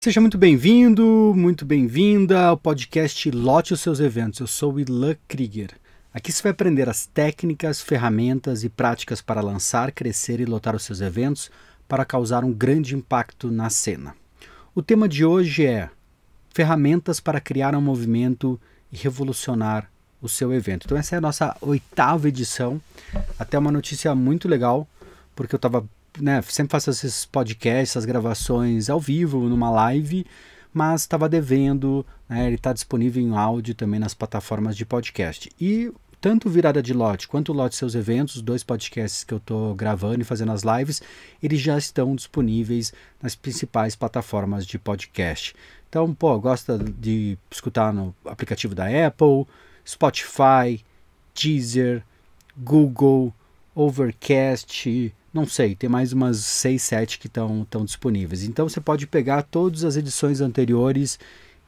Seja muito bem-vindo, muito bem-vinda ao podcast Lote os Seus Eventos. Eu sou o Ilan Krieger. Aqui você vai aprender as técnicas, ferramentas e práticas para lançar, crescer e lotar os seus eventos para causar um grande impacto na cena. O tema de hoje é ferramentas para criar um movimento e revolucionar o seu evento. Então essa é a nossa oitava edição. Até uma notícia muito legal, porque eu estava né, sempre faço esses podcasts, essas gravações ao vivo, numa live, mas estava devendo, né, ele está disponível em áudio também nas plataformas de podcast. E tanto Virada de Lote quanto Lote Seus Eventos, os dois podcasts que eu estou gravando e fazendo as lives, eles já estão disponíveis nas principais plataformas de podcast. Então, pô, gosta de escutar no aplicativo da Apple, Spotify, Deezer, Google, Overcast, não sei, tem mais umas 6, 7 que estão disponíveis. Então você pode pegar todas as edições anteriores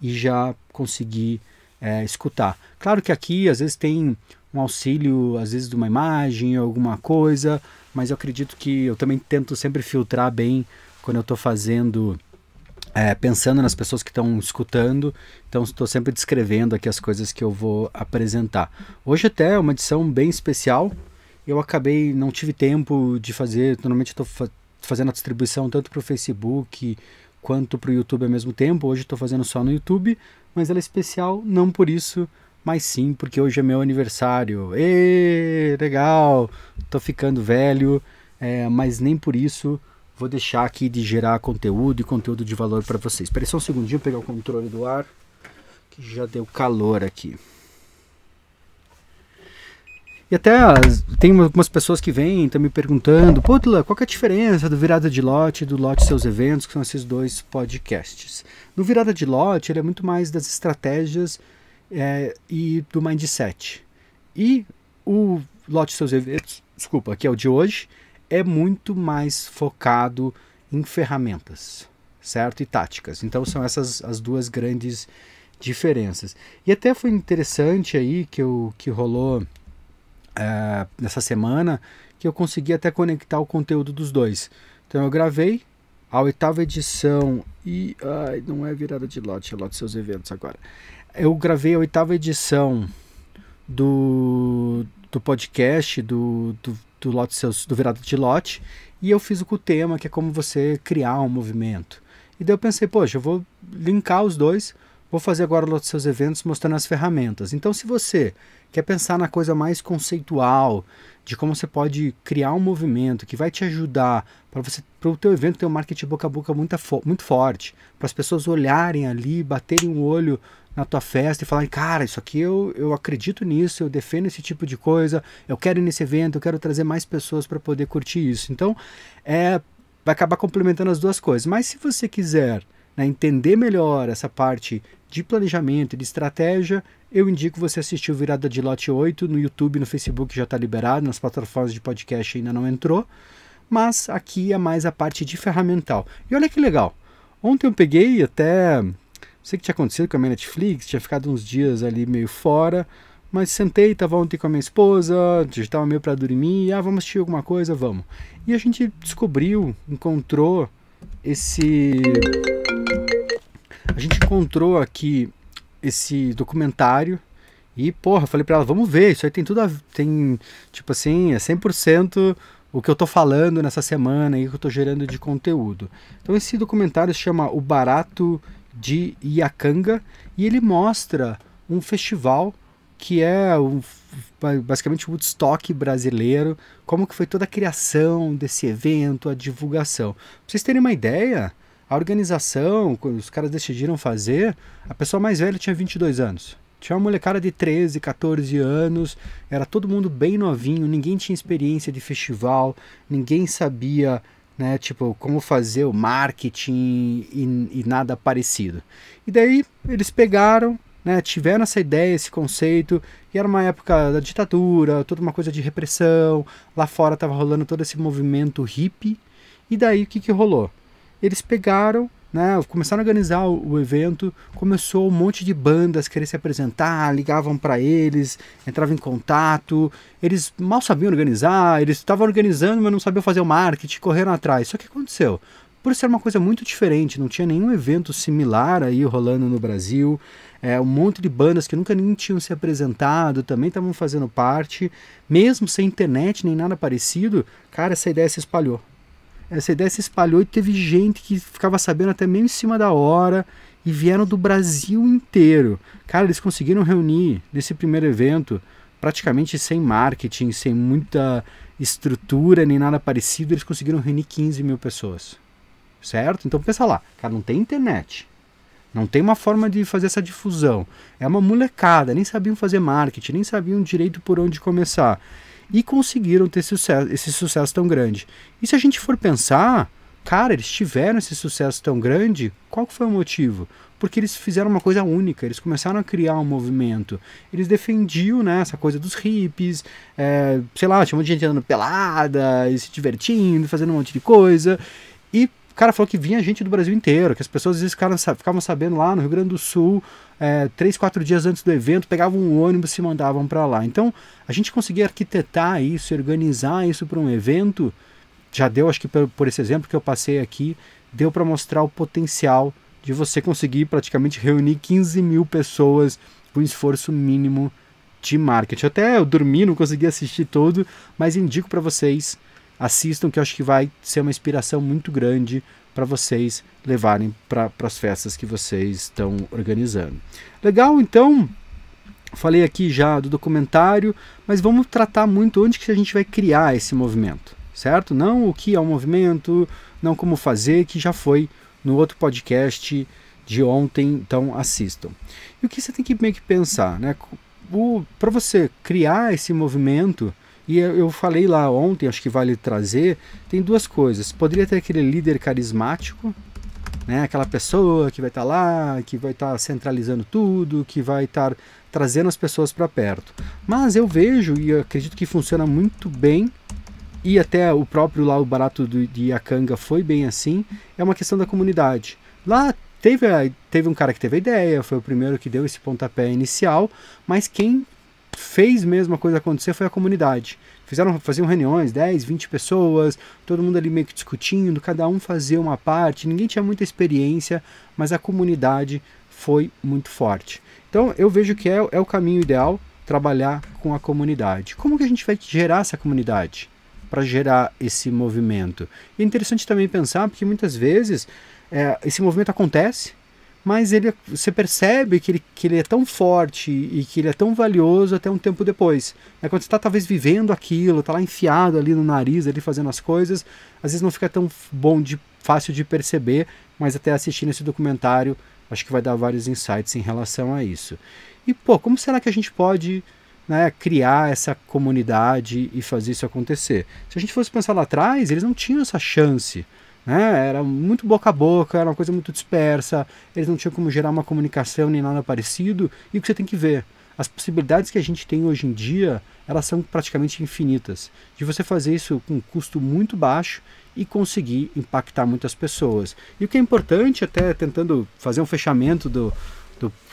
e já conseguir é, escutar. Claro que aqui às vezes tem um auxílio, às vezes de uma imagem, alguma coisa, mas eu acredito que eu também tento sempre filtrar bem quando eu estou fazendo, é, pensando nas pessoas que estão escutando, então estou sempre descrevendo aqui as coisas que eu vou apresentar. Hoje até é uma edição bem especial, eu acabei, não tive tempo de fazer, normalmente estou fa fazendo a distribuição tanto para o Facebook quanto para o YouTube ao mesmo tempo, hoje estou fazendo só no YouTube, mas ela é especial não por isso, mas sim porque hoje é meu aniversário. Ê, legal, estou ficando velho, é, mas nem por isso vou deixar aqui de gerar conteúdo e conteúdo de valor para vocês. Espera só um segundinho, pegar o controle do ar, que já deu calor aqui. E até as, tem algumas pessoas que vêm estão me perguntando, pô, Tula, qual é a diferença do Virada de Lote e do Lote Seus Eventos, que são esses dois podcasts? No Virada de Lote, ele é muito mais das estratégias é, e do mindset. E o Lote Seus Eventos, desculpa, que é o de hoje, é muito mais focado em ferramentas, certo? E táticas. Então são essas as duas grandes diferenças. E até foi interessante aí que, eu, que rolou é, nessa semana que eu consegui até conectar o conteúdo dos dois. Então eu gravei a oitava edição e. Ai, não é virada de lote, é lote seus eventos agora. Eu gravei a oitava edição do, do podcast do, do, do, lote seus, do virada de lote e eu fiz com o tema que é como você criar um movimento. E daí eu pensei, poxa, eu vou linkar os dois Vou fazer agora os seus eventos mostrando as ferramentas. Então, se você quer pensar na coisa mais conceitual, de como você pode criar um movimento que vai te ajudar para você para o teu evento ter um marketing boca a boca muito, muito forte, para as pessoas olharem ali, baterem o um olho na tua festa e falarem, cara, isso aqui eu, eu acredito nisso, eu defendo esse tipo de coisa, eu quero ir nesse evento, eu quero trazer mais pessoas para poder curtir isso. Então, é, vai acabar complementando as duas coisas. Mas se você quiser né, entender melhor essa parte de planejamento e de estratégia, eu indico você assistir o Virada de Lote 8 no YouTube, no Facebook já está liberado, nas plataformas de podcast ainda não entrou, mas aqui é mais a parte de ferramental. E olha que legal, ontem eu peguei até, não sei o que tinha acontecido com a minha Netflix, tinha ficado uns dias ali meio fora, mas sentei, estava ontem com a minha esposa, já estava meio para dormir, ah, vamos assistir alguma coisa, vamos. E a gente descobriu, encontrou esse a gente encontrou aqui esse documentário e, porra, falei para ela, vamos ver, isso aí tem tudo a tem, tipo assim, é 100% o que eu tô falando nessa semana e o que eu tô gerando de conteúdo. Então esse documentário se chama O Barato de Iacanga e ele mostra um festival que é um, basicamente o Woodstock brasileiro, como que foi toda a criação desse evento, a divulgação. Pra vocês terem uma ideia, a organização, quando os caras decidiram fazer, a pessoa mais velha tinha 22 anos. Tinha uma molecada de 13, 14 anos, era todo mundo bem novinho, ninguém tinha experiência de festival, ninguém sabia, né, tipo, como fazer o marketing e, e nada parecido. E daí eles pegaram, né, tiveram essa ideia, esse conceito, e era uma época da ditadura, toda uma coisa de repressão, lá fora estava rolando todo esse movimento hippie, e daí o que, que rolou? Eles pegaram, né, começaram a organizar o, o, evento, começou um monte de bandas querer se apresentar, ligavam para eles, entravam em contato, eles mal sabiam organizar, eles estavam organizando, mas não sabiam fazer o marketing, correram atrás. Só que aconteceu? por ser uma coisa muito diferente, não tinha nenhum evento similar aí rolando no Brasil. É, um monte de bandas que nunca nem tinham se apresentado também estavam fazendo parte, mesmo sem internet nem nada parecido. Cara, essa ideia se espalhou. Essa ideia se espalhou e teve gente que ficava sabendo até meio em cima da hora e vieram do Brasil inteiro. Cara, eles conseguiram reunir nesse primeiro evento praticamente sem marketing, sem muita estrutura nem nada parecido, eles conseguiram reunir 15 mil pessoas. Certo? Então pensa lá, cara, não tem internet. Não tem uma forma de fazer essa difusão. É uma molecada, nem sabiam fazer marketing, nem sabiam direito por onde começar. E conseguiram ter sucesso, esse sucesso tão grande. E se a gente for pensar, cara, eles tiveram esse sucesso tão grande, qual foi o motivo? Porque eles fizeram uma coisa única, eles começaram a criar um movimento. Eles defendiam né, essa coisa dos hippies, é, sei lá, tinha um monte de gente andando pelada, e se divertindo, fazendo um monte de coisa. O cara falou que vinha gente do Brasil inteiro, que as pessoas às vezes ficavam, ficavam sabendo lá no Rio Grande do Sul, é, três, quatro dias antes do evento, pegavam um ônibus e se mandavam para lá. Então, a gente conseguia arquitetar isso, organizar isso para um evento, já deu, acho que por, por esse exemplo que eu passei aqui, deu para mostrar o potencial de você conseguir praticamente reunir 15 mil pessoas com esforço mínimo de marketing. Até eu dormi, não consegui assistir todo, mas indico para vocês, assistam que eu acho que vai ser uma inspiração muito grande para vocês levarem para as festas que vocês estão organizando. Legal, então, falei aqui já do documentário, mas vamos tratar muito onde que a gente vai criar esse movimento, certo? Não o que é o movimento, não como fazer, que já foi no outro podcast de ontem, então assistam. E o que você tem que meio que pensar, né? Para você criar esse movimento, e eu falei lá ontem, acho que vale trazer, tem duas coisas. Poderia ter aquele líder carismático, né? aquela pessoa que vai estar tá lá, que vai estar tá centralizando tudo, que vai estar tá trazendo as pessoas para perto. Mas eu vejo e acredito que funciona muito bem e até o próprio lá o barato do, de Yakanga foi bem assim, é uma questão da comunidade. Lá teve, teve um cara que teve a ideia, foi o primeiro que deu esse pontapé inicial, mas quem fez mesmo a coisa acontecer foi a comunidade. Fizeram, faziam reuniões, 10, 20 pessoas, todo mundo ali meio que discutindo, cada um fazia uma parte, ninguém tinha muita experiência, mas a comunidade foi muito forte. Então eu vejo que é, é o caminho ideal trabalhar com a comunidade. Como que a gente vai gerar essa comunidade? para gerar esse movimento. É interessante também pensar, porque muitas vezes é, esse movimento acontece, mas ele, você percebe que ele, que ele é tão forte e que ele é tão valioso até um tempo depois. É quando você está talvez vivendo aquilo, está lá enfiado ali no nariz, ali fazendo as coisas, às vezes não fica tão bom, de, fácil de perceber, mas até assistindo esse documentário, acho que vai dar vários insights em relação a isso. E, pô, como será que a gente pode né, criar essa comunidade e fazer isso acontecer. Se a gente fosse pensar lá atrás, eles não tinham essa chance. Né? Era muito boca a boca, era uma coisa muito dispersa, eles não tinham como gerar uma comunicação nem nada parecido. E o que você tem que ver? As possibilidades que a gente tem hoje em dia, elas são praticamente infinitas. De você fazer isso com um custo muito baixo e conseguir impactar muitas pessoas. E o que é importante, até tentando fazer um fechamento do,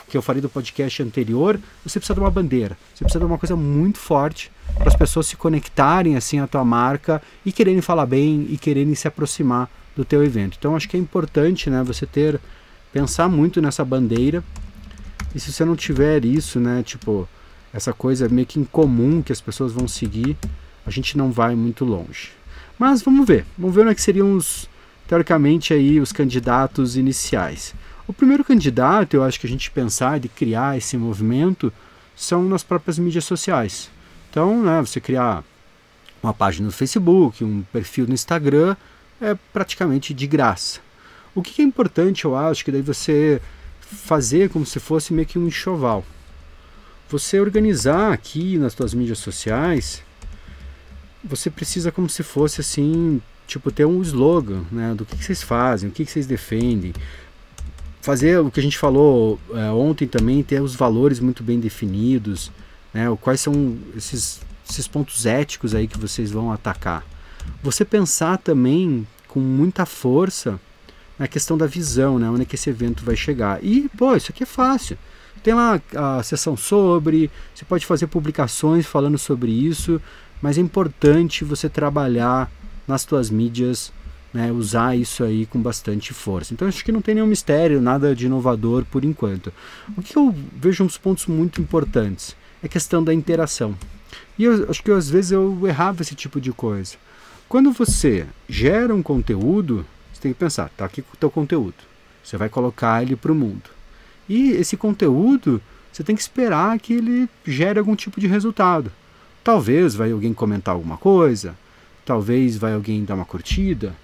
que eu falei do podcast anterior, você precisa de uma bandeira. Você precisa de uma coisa muito forte para as pessoas se conectarem assim à tua marca e quererem falar bem e quererem se aproximar do teu evento. Então acho que é importante, né, você ter pensar muito nessa bandeira. E se você não tiver isso, né, tipo, essa coisa meio que incomum que as pessoas vão seguir, a gente não vai muito longe. Mas vamos ver. Vamos ver onde é que seriam os teoricamente aí os candidatos iniciais. O primeiro candidato, eu acho que a gente pensar de criar esse movimento são nas próprias mídias sociais. Então, né, você criar uma página no Facebook, um perfil no Instagram, é praticamente de graça. O que é importante, eu acho, que daí você fazer como se fosse meio que um enxoval. Você organizar aqui nas suas mídias sociais, você precisa como se fosse assim, tipo, ter um slogan, né, do que, vocês fazem, o que, que vocês defendem, fazer o que a gente falou é, ontem também, ter os valores muito bem definidos, né? Quais são esses, esses pontos éticos aí que vocês vão atacar. Você pensar também com muita força na questão da visão, né? Onde é que esse evento vai chegar. E, pô, isso aqui é fácil. Tem lá a sessão sobre, você pode fazer publicações falando sobre isso, mas é importante você trabalhar nas suas mídias né, usar isso aí com bastante força. Então acho que não tem nenhum mistério, nada de inovador por enquanto. O que eu vejo uns pontos muito importantes é a questão da interação. E eu acho que às vezes eu errava esse tipo de coisa. Quando você gera um conteúdo, você tem que pensar, tá aqui o teu conteúdo. Você vai colocar ele para o mundo. E esse conteúdo, você tem que esperar que ele gere algum tipo de resultado. Talvez vai alguém comentar alguma coisa, talvez vai alguém dar uma curtida,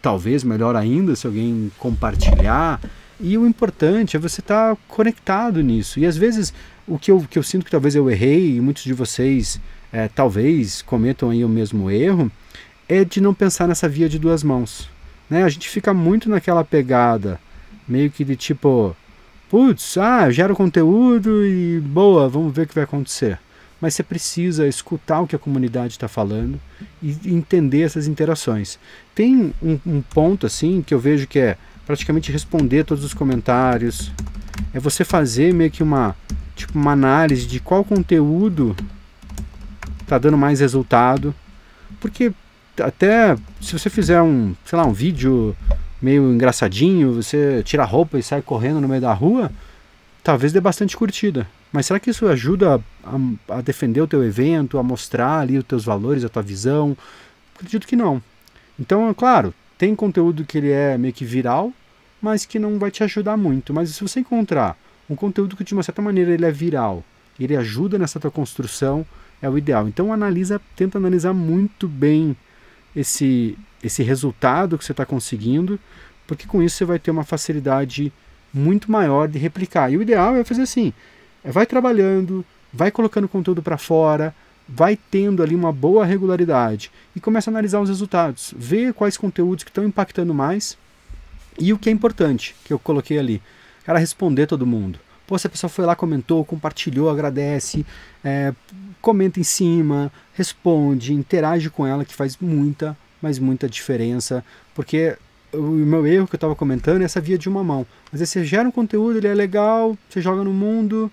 talvez melhor ainda se alguém compartilhar. E o importante é você estar tá conectado nisso. E às vezes o que eu, que eu sinto que talvez eu errei, e muitos de vocês é, talvez cometam aí o mesmo erro, é de não pensar nessa via de duas mãos. Né? A gente fica muito naquela pegada, meio que de tipo, putz, ah, gero conteúdo e boa, vamos ver o que vai acontecer. Mas você precisa escutar o que a comunidade está falando e entender essas interações. Tem um, um ponto assim que eu vejo que é praticamente responder todos os comentários, é você fazer meio que uma tipo uma análise de qual conteúdo está dando mais resultado, porque até se você fizer um, sei lá, um vídeo meio engraçadinho, você tira a roupa e sai correndo no meio da rua, talvez dê bastante curtida. Mas será que isso ajuda a, a defender o teu evento, a mostrar ali os teus valores, a tua visão? Acredito que não. Então, é claro, tem conteúdo que ele é meio que viral, mas que não vai te ajudar muito. Mas se você encontrar um conteúdo que de uma certa maneira ele é viral, ele ajuda nessa tua construção, é o ideal. Então analisa, tenta analisar muito bem esse, esse resultado que você está conseguindo, porque com isso você vai ter uma facilidade muito maior de replicar. E o ideal é fazer assim: é, vai trabalhando, vai colocando conteúdo para fora, vai tendo ali uma boa regularidade e começa a analisar os resultados, ver quais conteúdos que estão impactando mais e o que é importante que eu coloquei ali, cara responder todo mundo. Pô, se a pessoa foi lá, comentou, compartilhou, agradece, é, comenta em cima, responde, interage com ela, que faz muita, mas muita diferença, porque o meu erro que eu estava comentando é essa via de uma mão. Às vezes você gera um conteúdo, ele é legal, você joga no mundo,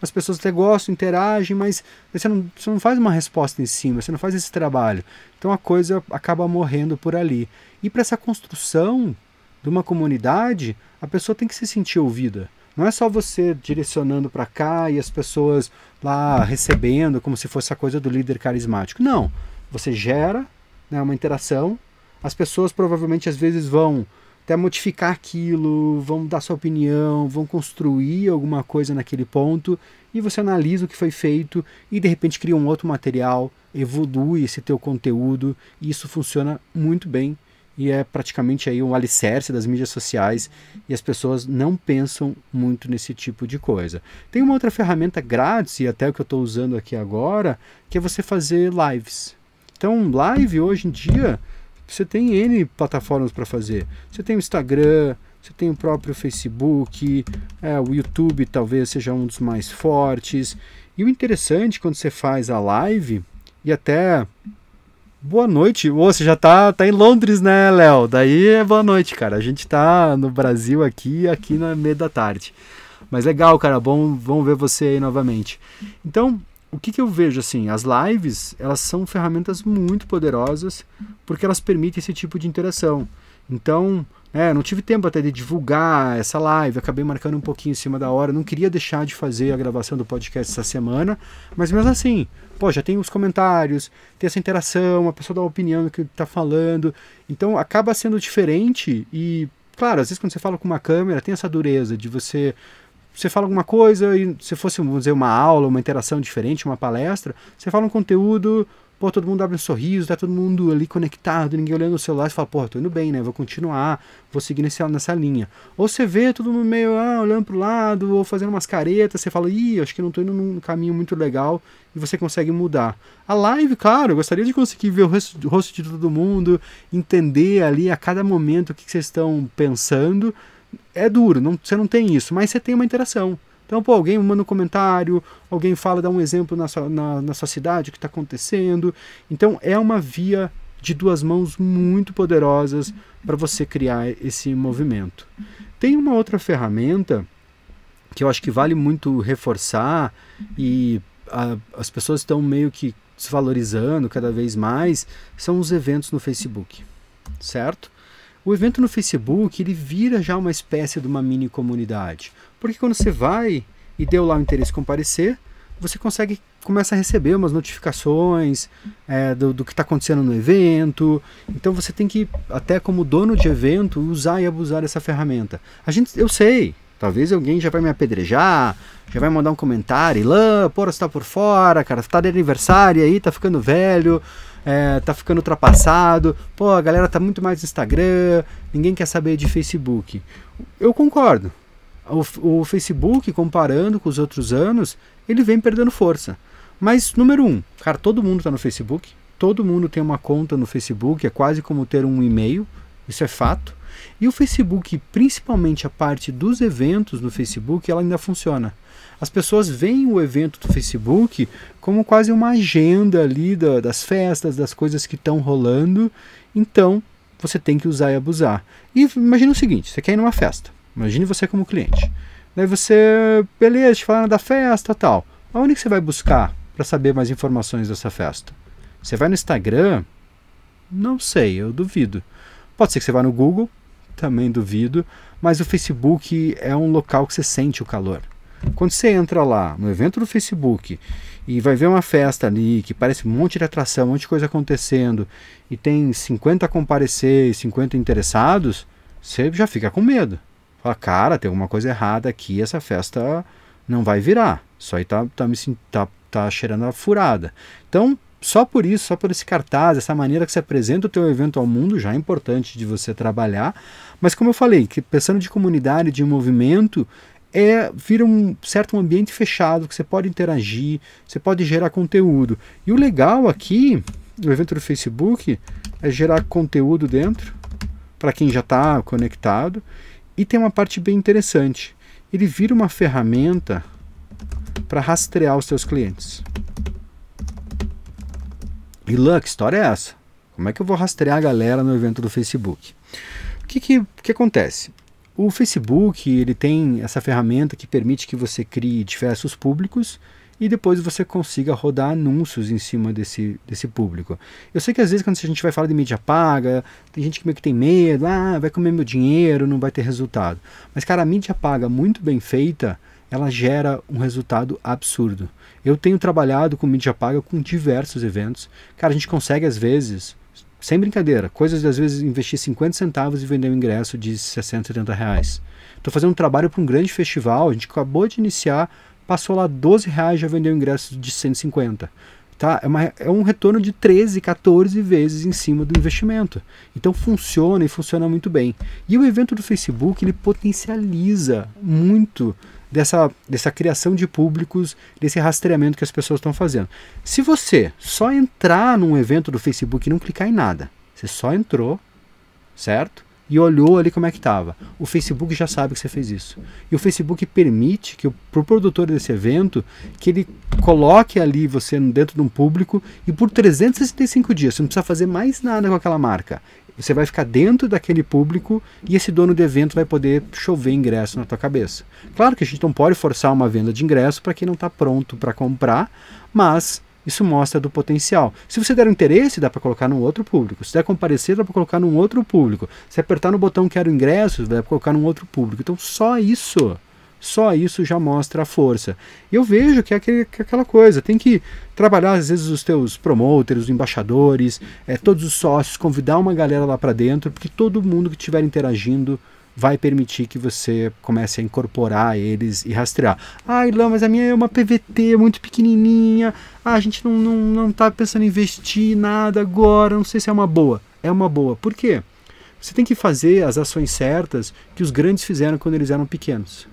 as pessoas até gostam, interagem, mas você não, você não faz uma resposta em cima, você não faz esse trabalho. Então a coisa acaba morrendo por ali. E para essa construção de uma comunidade, a pessoa tem que se sentir ouvida. Não é só você direcionando para cá e as pessoas lá recebendo como se fosse a coisa do líder carismático. Não. Você gera né, uma interação, as pessoas provavelmente às vezes vão até modificar aquilo, vão dar sua opinião, vão construir alguma coisa naquele ponto e você analisa o que foi feito e de repente cria um outro material, evolui esse teu conteúdo e isso funciona muito bem e é praticamente aí um alicerce das mídias sociais e as pessoas não pensam muito nesse tipo de coisa. Tem uma outra ferramenta grátis e até o que eu estou usando aqui agora, que é você fazer lives. Então, live hoje em dia, você tem N plataformas para fazer. Você tem o Instagram, você tem o próprio Facebook, é, o YouTube talvez seja um dos mais fortes. E o interessante quando você faz a live, e até Boa noite. Ô, você já tá, tá em Londres, né, Léo? Daí é boa noite, cara. A gente tá no Brasil aqui, aqui na meia da tarde. Mas legal, cara. Bom, vamos ver você aí novamente. Então, o que, que eu vejo assim? As lives, elas são ferramentas muito poderosas porque elas permitem esse tipo de interação. Então, é, não tive tempo até de divulgar essa live, acabei marcando um pouquinho em cima da hora, não queria deixar de fazer a gravação do podcast essa semana, mas mesmo assim, pô, já tem os comentários, tem essa interação, a pessoa dá uma opinião do que está falando, então acaba sendo diferente e, claro, às vezes quando você fala com uma câmera tem essa dureza de você você fala alguma coisa e se fosse, vamos dizer, uma aula, uma interação diferente, uma palestra, você fala um conteúdo, pô, todo mundo abre um sorriso, tá todo mundo ali conectado, ninguém olhando no celular, você fala, pô, tô indo bem, né? Vou continuar, vou seguir nesse, nessa linha. Ou você vê todo mundo meio ah, olhando pro lado, ou fazendo umas caretas, você fala, ih, acho que não tô indo num caminho muito legal, e você consegue mudar. A live, claro, eu gostaria de conseguir ver o rosto, o rosto de todo mundo, entender ali a cada momento o que, que vocês estão pensando. É duro, não, você não tem isso, mas você tem uma interação. Então, pô, alguém manda um comentário, alguém fala, dá um exemplo na sua, na, na sua cidade, o que está acontecendo. Então, é uma via de duas mãos muito poderosas para você criar esse movimento. Tem uma outra ferramenta que eu acho que vale muito reforçar e a, as pessoas estão meio que desvalorizando cada vez mais, são os eventos no Facebook. certo? O evento no Facebook ele vira já uma espécie de uma mini comunidade, porque quando você vai e deu lá o interesse comparecer, você consegue começa a receber umas notificações é, do, do, que está acontecendo no evento. Então você tem que, até como dono de evento, usar e abusar dessa ferramenta. A gente, eu sei, talvez alguém já vai me apedrejar, já vai mandar um comentário, Lã, porra, você tá por fora, cara, tá de aniversário aí, tá ficando velho, é, tá ficando ultrapassado, pô, a galera tá muito mais no Instagram, ninguém quer saber de Facebook. Eu concordo. O, o Facebook, comparando com os outros anos, ele vem perdendo força. Mas, número um, cara, todo mundo está no Facebook, todo mundo tem uma conta no Facebook, é quase como ter um e-mail, isso é fato. E o Facebook, principalmente a parte dos eventos no Facebook, ela ainda funciona. As pessoas veem o evento do Facebook como quase uma agenda ali da, das festas, das coisas que estão rolando. Então, você tem que usar e abusar. E imagine o seguinte: você quer ir numa festa. Imagine você como cliente. Daí você, beleza, te falando da festa tal. Aonde que você vai buscar para saber mais informações dessa festa? Você vai no Instagram? Não sei, eu duvido. Pode ser que você vá no Google, também duvido, mas o Facebook é um local que você sente o calor. Quando você entra lá no evento do Facebook e vai ver uma festa ali que parece um monte de atração, um monte de coisa acontecendo e tem 50 a comparecer e 50 interessados, você já fica com medo. Fala, cara, tem alguma coisa errada aqui, essa festa não vai virar. Isso aí tá, tá, me, tá, tá cheirando a furada. Então, só por isso, só por esse cartaz, essa maneira que você apresenta o teu evento ao mundo, já é importante de você trabalhar. Mas como eu falei, que pensando de comunidade, de movimento, é vira um certo um ambiente fechado que você pode interagir, você pode gerar conteúdo. E o legal aqui do evento do Facebook é gerar conteúdo dentro para quem já está conectado. E tem uma parte bem interessante. Ele vira uma ferramenta para rastrear os seus clientes. E Luck, história é essa? Como é que eu vou rastrear a galera no evento do Facebook? O que, que, que acontece? O Facebook ele tem essa ferramenta que permite que você crie diversos públicos e depois você consiga rodar anúncios em cima desse, desse público. Eu sei que às vezes quando a gente vai falar de mídia paga, tem gente que meio que tem medo, ah, vai comer meu dinheiro, não vai ter resultado. Mas cara, a mídia paga muito bem feita, ela gera um resultado absurdo. Eu tenho trabalhado com mídia paga com diversos eventos. Cara, a gente consegue às vezes, sem brincadeira, coisas de às vezes investir 50 centavos e vender um ingresso de 60, 70 reais. Estou fazendo um trabalho para um grande festival, a gente acabou de iniciar, passou lá 12 reais já vendeu um ingresso de 150. Tá? É, uma, é um retorno de 13, 14 vezes em cima do investimento. Então funciona e funciona muito bem. E o evento do Facebook ele potencializa muito dessa, dessa criação de públicos, desse rastreamento que as pessoas estão fazendo. Se você só entrar num evento do Facebook e não clicar em nada, você só entrou, certo? E olhou ali como é que estava. O Facebook já sabe que você fez isso. E o Facebook permite que o produtor desse evento que ele coloque ali você dentro de um público e por 365 dias, você não precisa fazer mais nada com aquela marca. Você vai ficar dentro daquele público e esse dono do evento vai poder chover ingresso na tua cabeça. Claro que a gente não pode forçar uma venda de ingresso para quem não está pronto para comprar, mas isso mostra do potencial. Se você der interesse, dá para colocar num outro público. Se der comparecer, dá para colocar num outro público. Se apertar no botão quero ingresso, dá para colocar num outro público. Então só isso só isso já mostra a força. Eu vejo que é, aquele, que é aquela coisa, tem que trabalhar às vezes os teus promoters, os embaixadores, é, todos os sócios, convidar uma galera lá para dentro, porque todo mundo que estiver interagindo vai permitir que você comece a incorporar eles e rastrear. Ah, Ilan, mas a minha é uma PVT muito pequenininha, ah, a gente não, não, não tá pensando em investir nada agora, não sei se é uma boa. É uma boa. Por quê? Você tem que fazer as ações certas que os grandes fizeram quando eles eram pequenos.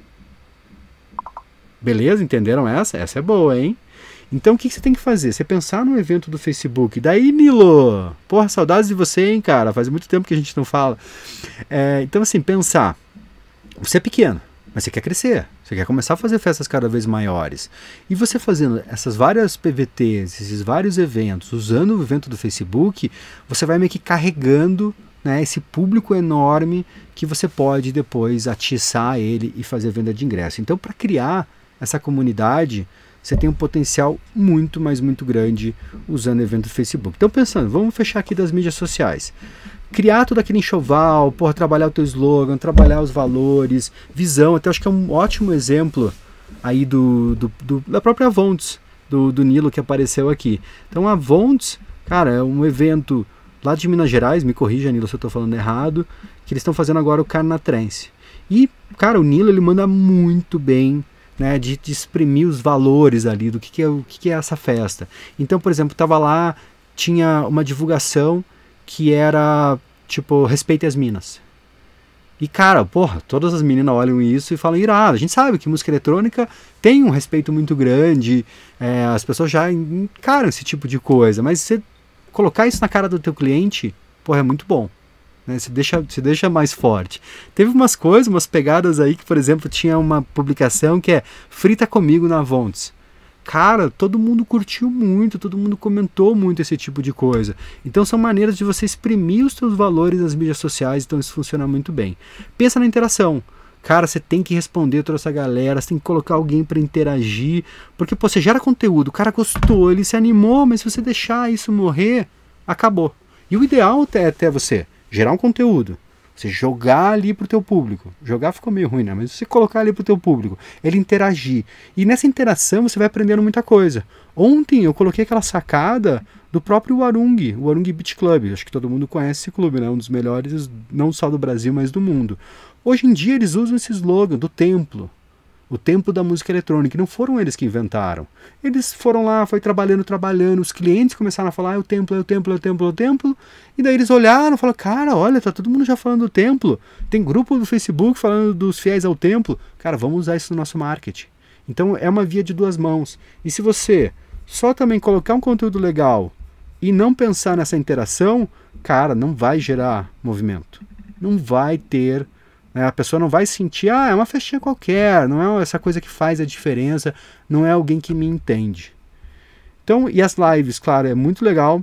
Beleza? Entenderam essa? Essa é boa, hein? Então o que, você tem que fazer? Você pensar no evento do Facebook. Daí, Nilo! Porra, saudades de você, hein, cara? Faz muito tempo que a gente não fala. É, então, assim, pensar. Você é pequeno, mas você quer crescer. Você quer começar a fazer festas cada vez maiores. E você fazendo essas várias PVTs, esses vários eventos, usando o evento do Facebook, você vai meio que carregando né, esse público enorme que você pode depois atiçar ele e fazer venda de ingresso. Então, para criar essa comunidade, você tem um potencial muito, mas muito grande usando o evento do Facebook. Então, pensando, vamos fechar aqui das mídias sociais. criar todo aquele enxoval, porra, trabalhar o teu slogan, trabalhar os valores, visão. Até acho que é um ótimo exemplo aí do, do, do da própria Vontes, do, do Nilo que apareceu aqui. Então a Vontes, cara, é um evento lá de Minas Gerais, me corrija, Nilo, se eu estou falando errado, que eles estão fazendo agora o Carnatrense. E, cara, o Nilo ele manda muito bem né, de, de, exprimir os valores ali do que, que é o que, que, é essa festa. Então, por exemplo, estava lá, tinha uma divulgação que era tipo respeite as minas. E cara, porra, todas as meninas olham isso e falam irado. A gente sabe que música eletrônica tem um respeito muito grande, é, as pessoas já encaram esse tipo de coisa, mas você colocar isso na cara do teu cliente, porra, é muito bom. Né? Se, deixa, se deixa mais forte. Teve umas coisas, umas pegadas aí que, por exemplo, tinha uma publicação que é Frita comigo na Vontes. Cara, todo mundo curtiu muito, todo mundo comentou muito esse tipo de coisa. Então são maneiras de você exprimir os seus valores nas mídias sociais, então isso funciona muito bem. Pensa na interação. Cara, você tem que responder toda essa galera, você tem que colocar alguém para interagir, porque pô, você gera conteúdo, o cara gostou, ele se animou, mas se você deixar isso morrer, acabou. E o ideal é até você gerar um conteúdo, você jogar ali pro teu público. Jogar ficou meio ruim, né? Mas você colocar ali pro teu público, ele interagir. E nessa interação você vai aprendendo muita coisa. Ontem eu coloquei aquela sacada do próprio Warung, o Warung Beach Club. Acho que todo mundo conhece esse clube, né? Um dos melhores, não só do Brasil, mas do mundo. Hoje em dia eles usam esse slogan do templo o tempo da música eletrônica. Não foram eles que inventaram. Eles foram lá, foi trabalhando, trabalhando. Os clientes começaram a falar: é o templo, é o templo, é o templo, é o templo. E daí eles olharam falaram: cara, olha, tá todo mundo já falando do templo. Tem grupo do Facebook falando dos fiéis ao templo. Cara, vamos usar isso no nosso marketing. Então é uma via de duas mãos. E se você só também colocar um conteúdo legal e não pensar nessa interação, cara, não vai gerar movimento. Não vai ter? A pessoa não vai sentir, ah, é uma festinha qualquer, não é essa coisa que faz a diferença, não é alguém que me entende. Então, e as lives, claro, é muito legal.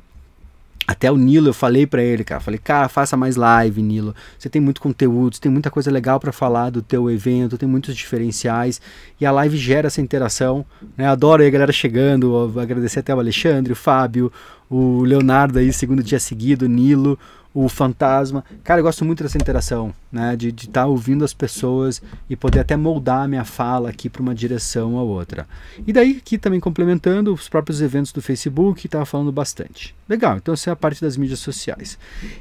Até o Nilo, eu falei para ele, cara, falei, cara, faça mais live, Nilo. Você tem muito conteúdo, você tem muita coisa legal para falar do teu evento, tem muitos diferenciais e a live gera essa interação. Né? Adoro aí a galera chegando, agradecer até o Alexandre, o Fábio, o Leonardo aí, segundo dia seguido, Nilo, o fantasma. Cara, eu gosto muito dessa interação, né? De estar tá ouvindo as pessoas e poder até moldar a minha fala aqui para uma direção ou outra. E daí, aqui também complementando os próprios eventos do Facebook, estava falando bastante. Legal, então essa é a parte das mídias sociais.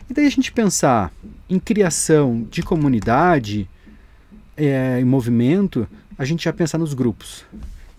E daí a gente pensar em criação de comunidade, é, em movimento, a gente já pensar nos grupos.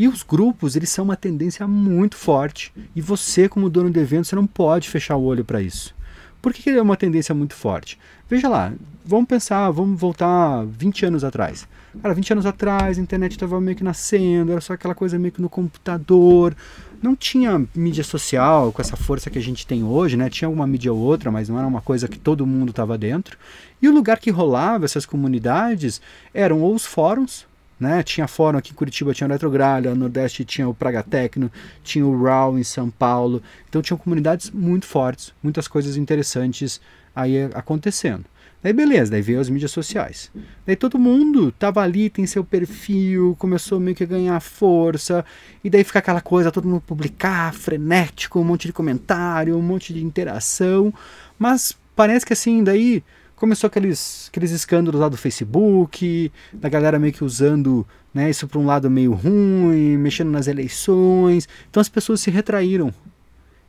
E os grupos, eles são uma tendência muito forte. E você, como dono do evento, você não pode fechar o olho para isso. Por que, é uma tendência muito forte? Veja lá, vamos pensar, vamos voltar 20 anos atrás. Cara, 20 anos atrás a internet estava meio que nascendo, era só aquela coisa meio que no computador. Não tinha mídia social com essa força que a gente tem hoje, né? Tinha alguma mídia ou outra, mas não era uma coisa que todo mundo estava dentro. E o lugar que rolava essas comunidades eram ou os fóruns, né? Tinha fórum aqui em Curitiba, tinha o Eletrogralha, no Nordeste tinha o Praga Tecno, tinha o RAW em São Paulo. Então tinham comunidades muito fortes, muitas coisas interessantes aí acontecendo. Daí beleza, daí veio as mídias sociais. Daí todo mundo tava ali, tem seu perfil, começou meio que a ganhar força, e daí fica aquela coisa, todo mundo publicar, frenético, um monte de comentário, um monte de interação, mas parece que assim, daí começou aqueles, aqueles escândalos lá do Facebook, da galera meio que usando né, isso para um lado meio ruim, mexendo nas eleições. Então as pessoas se retraíram.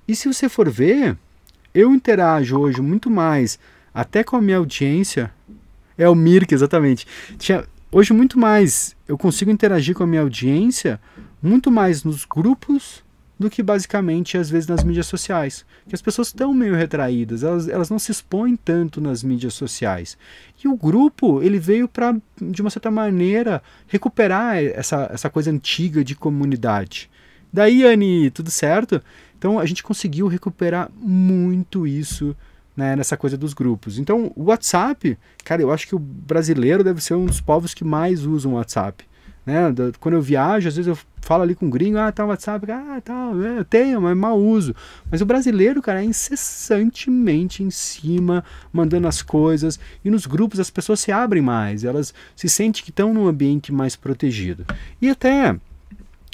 E se você for ver, eu interajo hoje muito mais, até com a minha audiência. É o Mirk, exatamente. Tinha, hoje muito mais, eu consigo interagir com a minha audiência muito mais nos grupos do que basicamente às vezes nas mídias sociais. Que as pessoas estão meio retraídas, elas, elas não se expõem tanto nas mídias sociais. E o grupo ele veio para, de uma certa maneira, recuperar essa, essa coisa antiga de comunidade. Daí, Anne, tudo certo? Então a gente conseguiu recuperar muito isso né, nessa coisa dos grupos. Então o WhatsApp, cara, eu acho que o brasileiro deve ser um dos povos que mais usam o WhatsApp. Né? Quando eu viajo, às vezes eu falo ali com um gringo, ah, tá WhatsApp, ah, tá, é, eu tenho, mas mal uso. Mas o brasileiro, cara, é incessantemente em cima, mandando as coisas. E nos grupos as pessoas se abrem mais, elas se sentem que estão num ambiente mais protegido. E até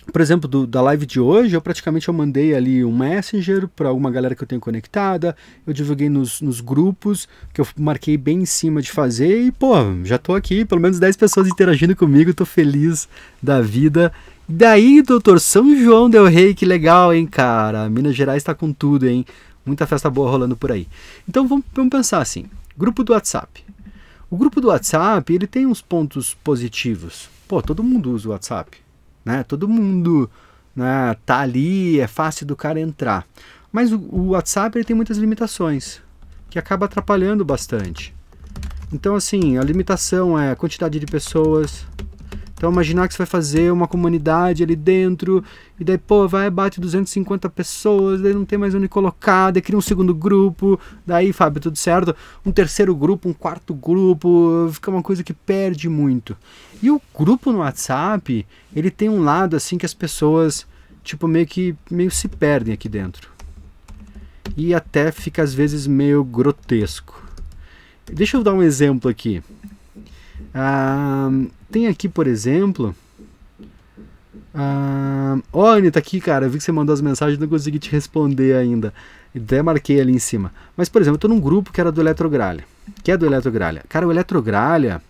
por exemplo, do, da live de hoje, eu praticamente eu mandei ali um messenger para alguma galera que eu tenho conectada, eu divulguei nos, nos grupos, que eu marquei bem em cima de fazer, e pô, já tô aqui, pelo menos 10 pessoas interagindo comigo, tô feliz da vida. E daí, doutor, São João Del Rei, que legal, hein, cara? Minas Gerais tá com tudo, hein? Muita festa boa rolando por aí. Então vamos, vamos pensar assim: grupo do WhatsApp. O grupo do WhatsApp, ele tem uns pontos positivos. Pô, todo mundo usa o WhatsApp né? Todo mundo né, tá ali, é fácil do cara entrar. Mas o, o WhatsApp ele tem muitas limitações, que acaba atrapalhando bastante. Então, assim, a limitação é a quantidade de pessoas, então imaginar que você vai fazer uma comunidade ali dentro, e daí, pô, vai, bate 250 pessoas, daí não tem mais onde colocar, daí cria um segundo grupo, daí, Fábio, tudo certo? Um terceiro grupo, um quarto grupo, fica uma coisa que perde muito. E o grupo no WhatsApp, ele tem um lado assim que as pessoas, tipo, meio que meio se perdem aqui dentro. E até fica às vezes meio grotesco. Deixa eu dar um exemplo aqui. Ah, tem aqui, por exemplo. Ah, oh, Anitta, aqui, cara, eu vi que você mandou as mensagens não consegui te responder ainda. Até marquei ali em cima. Mas, por exemplo, eu tô num grupo que era do Eletrogralha. Que é do Eletrogralha. Cara, o Eletrogralha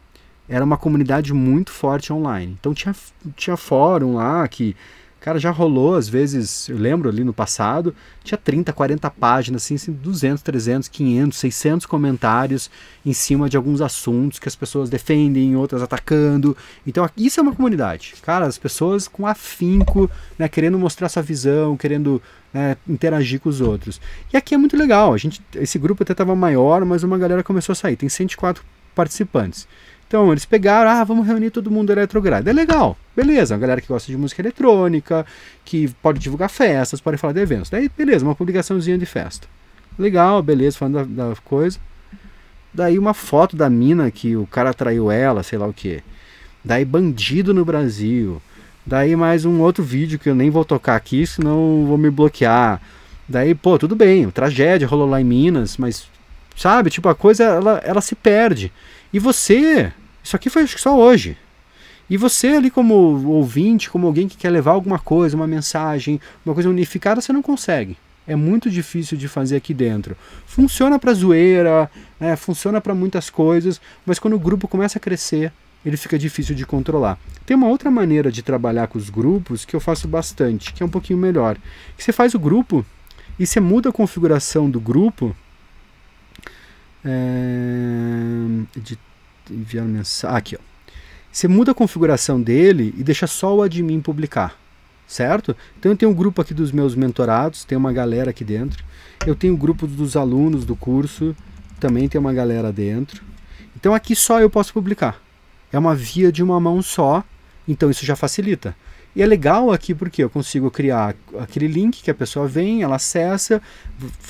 era uma comunidade muito forte online. Então tinha, tinha fórum lá que Cara, já rolou, às vezes, eu lembro ali no passado, tinha 30, 40 páginas, assim, 200, 300, 500, 600 comentários em cima de alguns assuntos que as pessoas defendem, outras atacando. Então, isso é uma comunidade. Cara, as pessoas com afinco, né, querendo mostrar sua visão, querendo né, interagir com os outros. E aqui é muito legal. A gente, esse grupo até estava maior, mas uma galera começou a sair. Tem 104 participantes. Então eles pegaram, ah, vamos reunir todo mundo eletrogrado. É legal, beleza, uma galera que gosta de música eletrônica, que pode divulgar festas, pode falar de eventos. Daí, beleza, uma publicaçãozinha de festa. Legal, beleza, falando da, da coisa. Daí uma foto da mina que o cara traiu ela, sei lá o que. Daí bandido no Brasil. Daí mais um outro vídeo que eu nem vou tocar aqui, senão vou me bloquear. Daí, pô, tudo bem, tragédia rolou lá em Minas, mas sabe, tipo, a coisa ela, ela se perde. E você, isso aqui foi só hoje. E você ali como ouvinte, como alguém que quer levar alguma coisa, uma mensagem, uma coisa unificada, você não consegue. É muito difícil de fazer aqui dentro. Funciona para zoeira, né, funciona para muitas coisas, mas quando o grupo começa a crescer, ele fica difícil de controlar. Tem uma outra maneira de trabalhar com os grupos que eu faço bastante, que é um pouquinho melhor. Que você faz o grupo e você muda a configuração do grupo é, de enviar mensagem. Aqui, ó. Você muda a configuração dele e deixa só o admin publicar, certo? Então eu tenho um grupo aqui dos meus mentorados, tem uma galera aqui dentro. Eu tenho o um grupo dos alunos do curso, também tem uma galera dentro. Então aqui só eu posso publicar. É uma via de uma mão só, então isso já facilita. E é legal aqui porque eu consigo criar aquele link que a pessoa vem, ela acessa,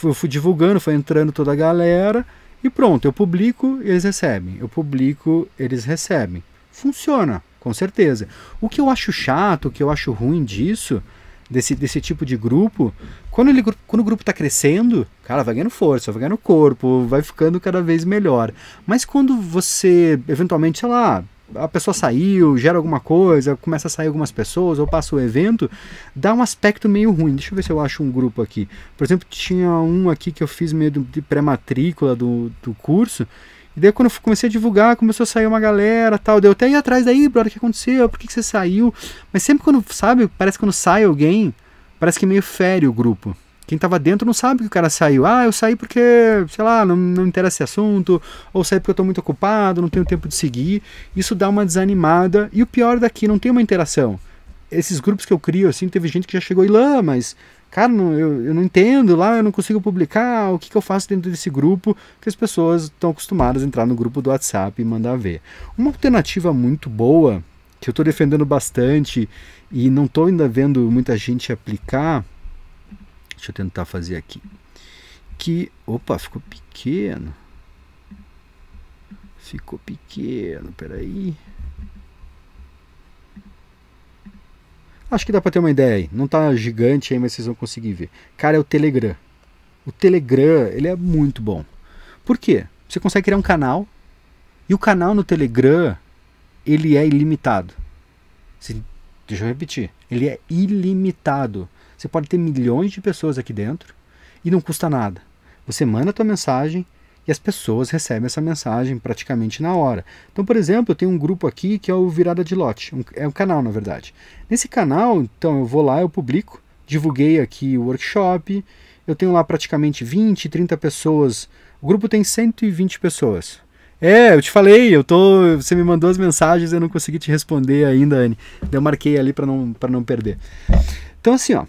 eu fui divulgando, foi entrando toda a galera, e pronto, eu publico, eles recebem. Eu publico, eles recebem. Funciona, com certeza. O que eu acho chato, o que eu acho ruim disso, desse, desse tipo de grupo, quando, ele, quando o grupo está crescendo, cara, vai ganhando força, vai ganhando corpo, vai ficando cada vez melhor. Mas quando você, eventualmente, sei lá, a pessoa saiu, gera alguma coisa, começa a sair algumas pessoas, ou passa o evento, dá um aspecto meio ruim. Deixa eu ver se eu acho um grupo aqui. Por exemplo, tinha um aqui que eu fiz meio de pré-matrícula do, do curso, e daí quando eu comecei a divulgar, começou a sair uma galera tal. Deu até ir atrás daí, brother, o que aconteceu? Por que, que você saiu? Mas sempre quando, sabe, parece que quando sai alguém, parece que meio fere o grupo. Quem estava dentro não sabe que o cara saiu. Ah, eu saí porque, sei lá, não, não interessa esse assunto, ou saí porque eu estou muito ocupado, não tenho tempo de seguir. Isso dá uma desanimada. E o pior daqui, não tem uma interação. Esses grupos que eu crio, assim, teve gente que já chegou e lá, mas, cara, não, eu, eu não entendo lá, eu não consigo publicar, o que, que eu faço dentro desse grupo? Que as pessoas estão acostumadas a entrar no grupo do WhatsApp e mandar ver. Uma alternativa muito boa, que eu estou defendendo bastante e não estou ainda vendo muita gente aplicar, Deixa eu tentar fazer aqui. Que. Opa, ficou pequeno. Ficou pequeno, peraí. Acho que dá para ter uma ideia aí. Não tá gigante aí, mas vocês vão conseguir ver. Cara, é o Telegram. O Telegram, ele é muito bom. Por quê? Você consegue criar um canal e o canal no Telegram, ele é ilimitado. Deixa eu repetir, ele é ilimitado. Você pode ter milhões de pessoas aqui dentro e não custa nada. Você manda a tua mensagem e as pessoas recebem essa mensagem praticamente na hora. Então, por exemplo, eu tenho um grupo aqui que é o Virada de Lote, um, é um canal na verdade. Nesse canal, então eu vou lá, eu publico, divulguei aqui o workshop, eu tenho lá praticamente 20, 30 pessoas. O grupo tem 120 pessoas. É, eu te falei, eu tô, você me mandou as mensagens, eu não consegui te responder ainda, Anne. Eu marquei ali para não para não perder. Então assim, ó,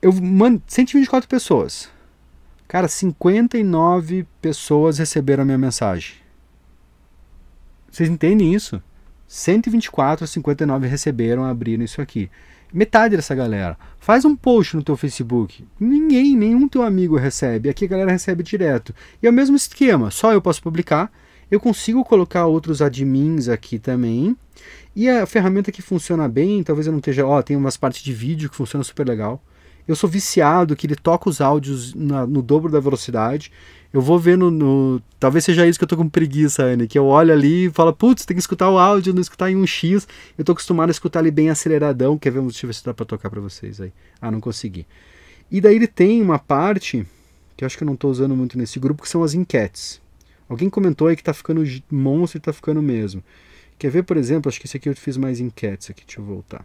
eu mando 124 pessoas. Cara, 59 pessoas receberam a minha mensagem. Vocês entendem isso? 124 a 59 receberam, abriram isso aqui. Metade dessa galera. Faz um post no teu Facebook. Ninguém, nenhum teu amigo recebe. Aqui a galera recebe direto. E é o mesmo esquema, só eu posso publicar. Eu consigo colocar outros admins aqui também. E a ferramenta que funciona bem, talvez eu não esteja. Ó, tem umas partes de vídeo que funciona super legal. Eu sou viciado que ele toca os áudios na, no dobro da velocidade. Eu vou ver no, Talvez seja isso que eu tô com preguiça, Anne. Que eu olho ali e falo, putz, tem que escutar o áudio, não escutar em um X. Eu tô acostumado a escutar ele bem aceleradão. Quer ver? Deixa eu ver se dá pra tocar pra vocês aí. Ah, não consegui. E daí ele tem uma parte que eu acho que eu não tô usando muito nesse grupo, que são as enquetes. Alguém comentou aí que tá ficando monstro e tá ficando mesmo. Quer ver, por exemplo, acho que esse aqui eu fiz mais enquetes aqui, deixa eu voltar.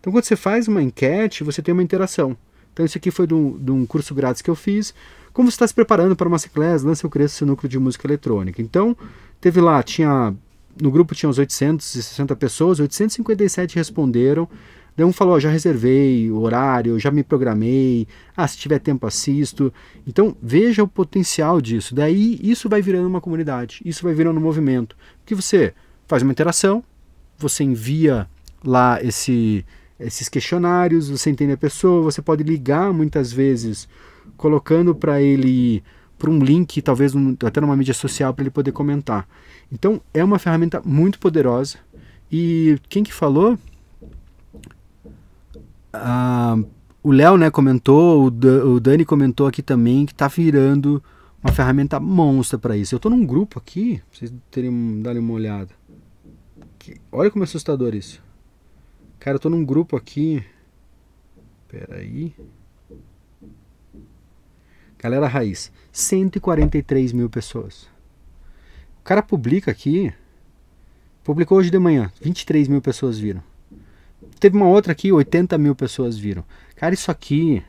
Então, quando você faz uma enquete, você tem uma interação. Então, isso aqui foi de um, de um curso grátis que eu fiz. Como você está se preparando para uma Masterclass, lance o cresça seu núcleo de música eletrônica. Então, teve lá, tinha no grupo tinha uns 860 pessoas, 857 responderam. Daí um falou, já reservei o horário, já me programei, ah, se tiver tempo assisto. Então veja o potencial disso. Daí isso vai virando uma comunidade, isso vai virando um movimento. Que você faz uma interação, você envia lá esse esses questionários, você entende a pessoa, você pode ligar muitas vezes colocando para ele para um link, talvez um, até numa mídia social para ele poder comentar. Então é uma ferramenta muito poderosa. E quem que falou? Ah, o Léo né, comentou, o, Dani comentou aqui também que está virando uma ferramenta monstra para isso. Eu estou num grupo aqui, vocês terem dado uma olhada. olha como é assustador isso. Cara, eu tô num grupo aqui. Pera aí. Galera Raiz, 143 mil pessoas. O cara publica aqui. Publicou hoje de manhã, 23 mil pessoas viram. Teve uma outra aqui, 80 mil pessoas viram. Cara, isso aqui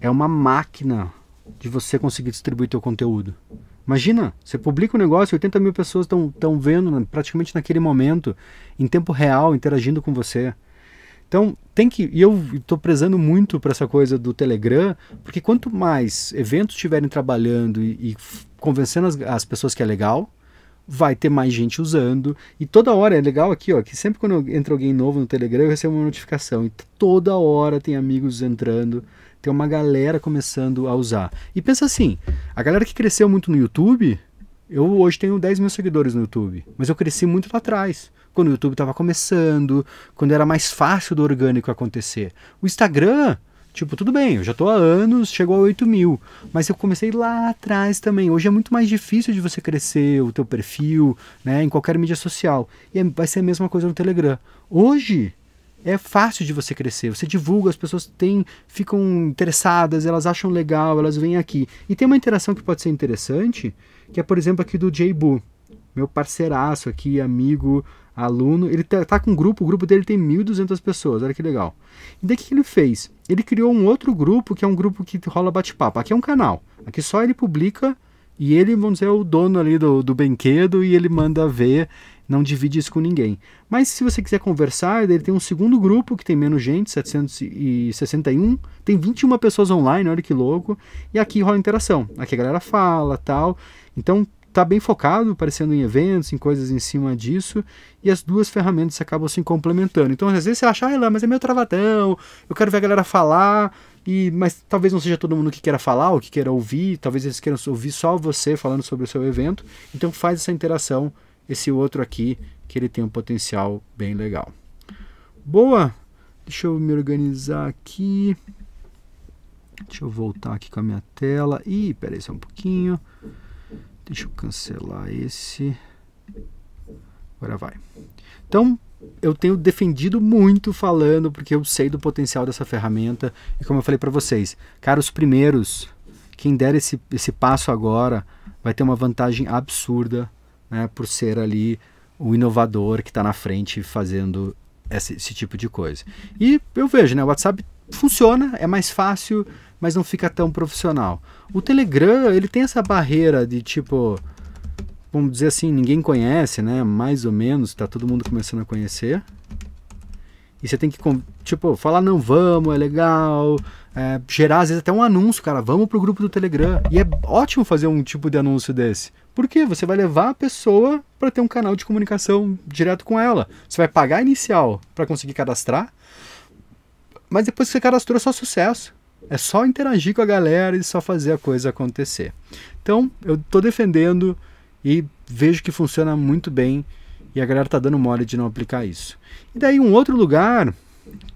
é uma máquina de você conseguir distribuir teu conteúdo. Imagina, você publica um negócio, 80 mil pessoas estão vendo praticamente naquele momento, em tempo real, interagindo com você. Então, tem que. E eu estou prezando muito para essa coisa do Telegram, porque quanto mais eventos estiverem trabalhando e, e convencendo as, as, pessoas que é legal, vai ter mais gente usando. E toda hora é legal aqui, ó, que sempre quando entra alguém novo no Telegram, eu recebo uma notificação. E toda hora tem amigos entrando, tem uma galera começando a usar. E pensa assim: a galera que cresceu muito no YouTube, eu hoje tenho 10 mil seguidores no YouTube, mas eu cresci muito lá atrás quando o YouTube estava começando, quando era mais fácil do orgânico acontecer. O Instagram, tipo, tudo bem, eu já estou há anos, chegou a 8 mil, mas eu comecei lá atrás também. Hoje é muito mais difícil de você crescer o teu perfil, né, em qualquer mídia social. E é, vai ser a mesma coisa no Telegram. Hoje é fácil de você crescer. Você divulga, as pessoas têm, ficam interessadas, elas acham legal, elas vêm aqui. E tem uma interação que pode ser interessante, que é, por exemplo, aqui do Jaybu, meu parceiraço aqui, amigo, aluno, ele tá, tá com um grupo, o grupo dele tem 1.200 pessoas, olha que legal. E daí o que ele fez? Ele criou um outro grupo, que é um grupo que rola bate-papo. Aqui é um canal, aqui só ele publica e ele, vamos dizer, é o dono ali do, do brinquedo e ele manda ver, não divide isso com ninguém. Mas se você quiser conversar, ele tem um segundo grupo que tem menos gente, 761, tem 21 pessoas online, olha que louco, e aqui rola interação. Aqui a galera fala, tal. Então está bem focado, aparecendo em eventos, em coisas em cima disso, e as duas ferramentas acabam se complementando. Então, às vezes você acha, ah, mas é meu travadão, eu quero ver a galera falar, e mas talvez não seja todo mundo que queira falar ou que queira ouvir, talvez eles queiram ouvir só você falando sobre o seu evento. Então, faz essa interação, esse outro aqui, que ele tem um potencial bem legal. Boa! Deixa eu me organizar aqui. Deixa eu voltar aqui com a minha tela. Ih, peraí só um pouquinho. Deixa eu cancelar esse. Agora vai. Então, eu tenho defendido muito falando, porque eu sei do potencial dessa ferramenta. E como eu falei para vocês, cara, os primeiros, quem der esse, esse passo agora, vai ter uma vantagem absurda, né, por ser ali o inovador que está na frente fazendo esse, esse, tipo de coisa. E eu vejo, né, o WhatsApp funciona, é mais fácil, mas não fica tão profissional. O Telegram, ele tem essa barreira de tipo vamos dizer assim, ninguém conhece, né? Mais ou menos, tá todo mundo começando a conhecer. E você tem que, tipo, falar, não, vamos, é legal. É, gerar, às vezes, até um anúncio, cara, vamos pro grupo do Telegram. E é ótimo fazer um tipo de anúncio desse. Por quê? Você vai levar a pessoa para ter um canal de comunicação direto com ela. Você vai pagar inicial para conseguir cadastrar, mas depois que você cadastrou é só sucesso. É só interagir com a galera e só fazer a coisa acontecer. Então, eu estou defendendo e vejo que funciona muito bem e a galera tá dando mole de não aplicar isso. E daí um outro lugar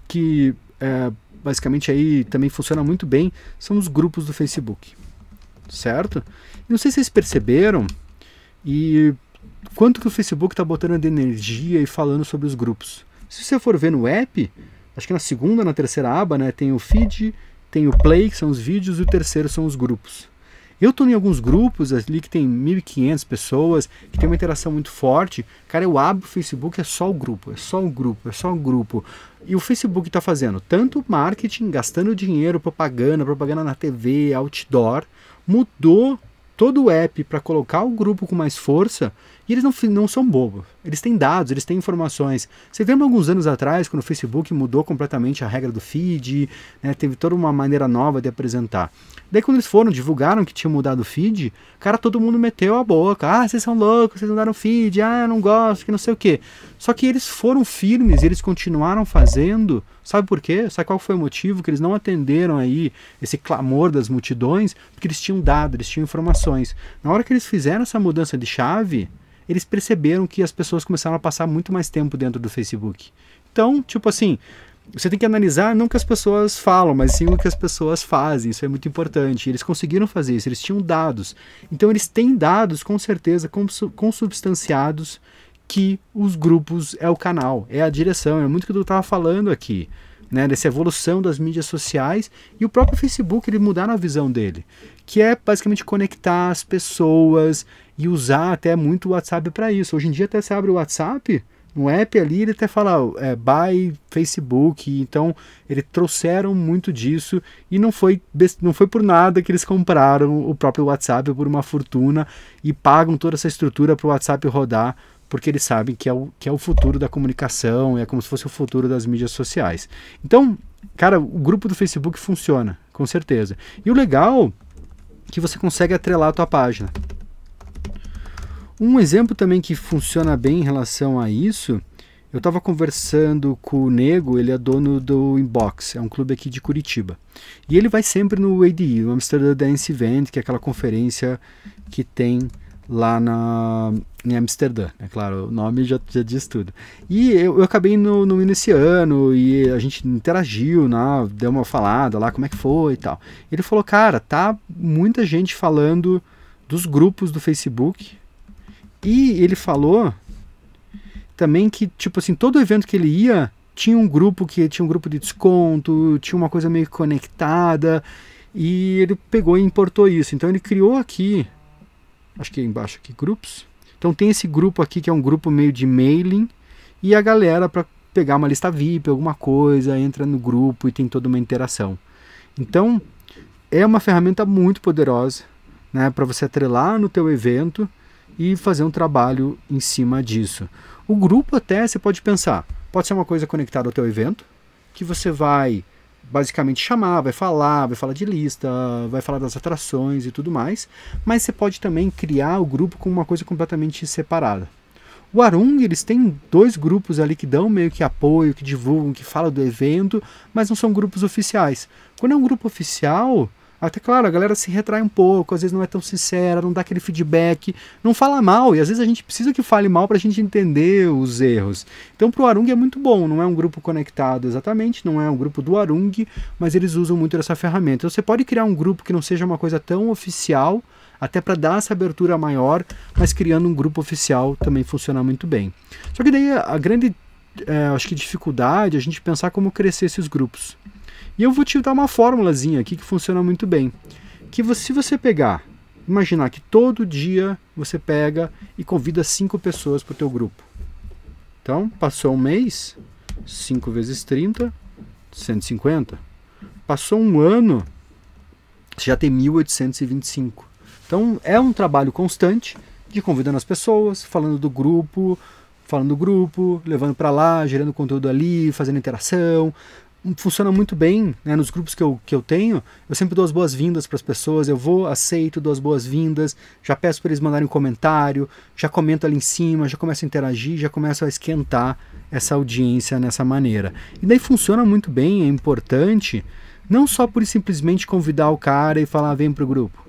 que é, basicamente aí também funciona muito bem são os grupos do Facebook, certo? Não sei se vocês perceberam e quanto que o Facebook está botando de energia e falando sobre os grupos. Se você for ver no app, acho que na segunda, na terceira aba, né, tem o feed, tem o play, que são os vídeos, e o terceiro são os grupos. Eu estou em alguns grupos ali que tem 1.500 pessoas, que tem uma interação muito forte. Cara, eu abro o Facebook, é só o grupo, é só o grupo, é só o grupo. E o Facebook está fazendo tanto marketing, gastando dinheiro, propaganda, propaganda na TV, outdoor, mudou todo o app para colocar o grupo com mais força e eles não, não são bobos. Eles têm dados, eles têm informações. Você lembra alguns anos atrás, quando o Facebook mudou completamente a regra do feed, né, teve toda uma maneira nova de apresentar. Daí quando eles foram, divulgaram que tinha mudado o feed, cara, todo mundo meteu a boca. Ah, vocês são loucos, vocês mudaram o feed, ah, não gosto, que não sei o quê. Só que eles foram firmes, eles continuaram fazendo. Sabe por quê? Sabe qual foi o motivo? Que eles não atenderam aí esse clamor das multidões? Porque eles tinham dado, eles tinham informações. Na hora que eles fizeram essa mudança de chave, eles perceberam que as pessoas começaram a passar muito mais tempo dentro do Facebook. Então, tipo assim, você tem que analisar não o que as pessoas falam, mas sim o que as pessoas fazem. Isso é muito importante. Eles conseguiram fazer isso, eles tinham dados. Então eles têm dados, com certeza, consubstanciados que os grupos é o canal, é a direção. É muito o que eu estava falando aqui. Né, dessa evolução das mídias sociais e o próprio Facebook ele mudaram a visão dele, que é basicamente conectar as pessoas e usar até muito o WhatsApp para isso. Hoje em dia até você abre o WhatsApp, no app ali ele até fala é, buy Facebook, então eles trouxeram muito disso e não foi, não foi por nada que eles compraram o próprio WhatsApp por uma fortuna e pagam toda essa estrutura para o WhatsApp rodar, porque eles sabem que é, o, que é o futuro da comunicação, é como se fosse o futuro das mídias sociais. Então, cara, o grupo do Facebook funciona, com certeza. E o legal é que você consegue atrelar a tua página. Um exemplo também que funciona bem em relação a isso, eu estava conversando com o Nego, ele é dono do Inbox, é um clube aqui de Curitiba. E ele vai sempre no ADE, no Amsterdam Dance Event, que é aquela conferência que tem lá na, em Amsterdã. É claro, o nome já, já diz tudo. E eu, eu acabei no, no esse ano e a gente interagiu, né, deu uma falada lá, como é que foi e tal. Ele falou, cara, tá muita gente falando dos grupos do Facebook, e ele falou também que, tipo assim, todo evento que ele ia tinha um grupo que tinha um grupo de desconto, tinha uma coisa meio conectada, e ele pegou e importou isso. Então ele criou aqui, acho que é embaixo aqui, grupos. Então tem esse grupo aqui que é um grupo meio de mailing, e a galera para pegar uma lista VIP, alguma coisa, entra no grupo e tem toda uma interação. Então é uma ferramenta muito poderosa, né, para você atrelar no teu evento e fazer um trabalho em cima disso. O grupo até você pode pensar, pode ser uma coisa conectada ao teu evento, que você vai basicamente chamar, vai falar, vai falar de lista, vai falar das atrações e tudo mais, mas você pode também criar o grupo com uma coisa completamente separada. O Arung, eles têm dois grupos ali que dão meio que apoio, que divulgam, que falam do evento, mas não são grupos oficiais. Quando é um grupo oficial, até claro, a galera se retrai um pouco, às vezes não é tão sincera, não dá aquele feedback, não fala mal, e às vezes a gente precisa que fale mal para a gente entender os erros. Então para o Arung é muito bom, não é um grupo conectado exatamente, não é um grupo do Arung, mas eles usam muito essa ferramenta. Então você pode criar um grupo que não seja uma coisa tão oficial, até para dar essa abertura maior, mas criando um grupo oficial também funciona muito bem. Só que daí a grande é, acho que dificuldade a gente pensar como crescer esses grupos. E eu vou te dar uma fórmulazinha aqui que funciona muito bem. Que você, se você pegar, imaginar que todo dia você pega e convida cinco pessoas para o teu grupo. Então, passou um mês, 5 vezes 30, 150. Passou um ano, você já tem 1825. Então, é um trabalho constante de convidando as pessoas, falando do grupo, falando do grupo, levando para lá, gerando conteúdo ali, fazendo interação. Funciona muito bem né, nos grupos que eu, que eu tenho. Eu sempre dou as boas-vindas para as pessoas. Eu vou, aceito, dou as boas-vindas, já peço para eles mandarem um comentário, já comento ali em cima, já começo a interagir, já começo a esquentar essa audiência nessa maneira. E daí funciona muito bem, é importante, não só por simplesmente convidar o cara e falar, vem para o grupo